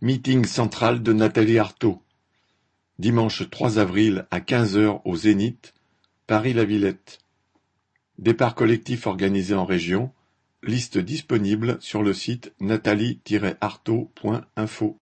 Meeting central de Nathalie Arthaud, dimanche trois avril à quinze heures au Zénith, Paris-La Villette. Départ collectif organisé en région, liste disponible sur le site nathalie-arthaud.info.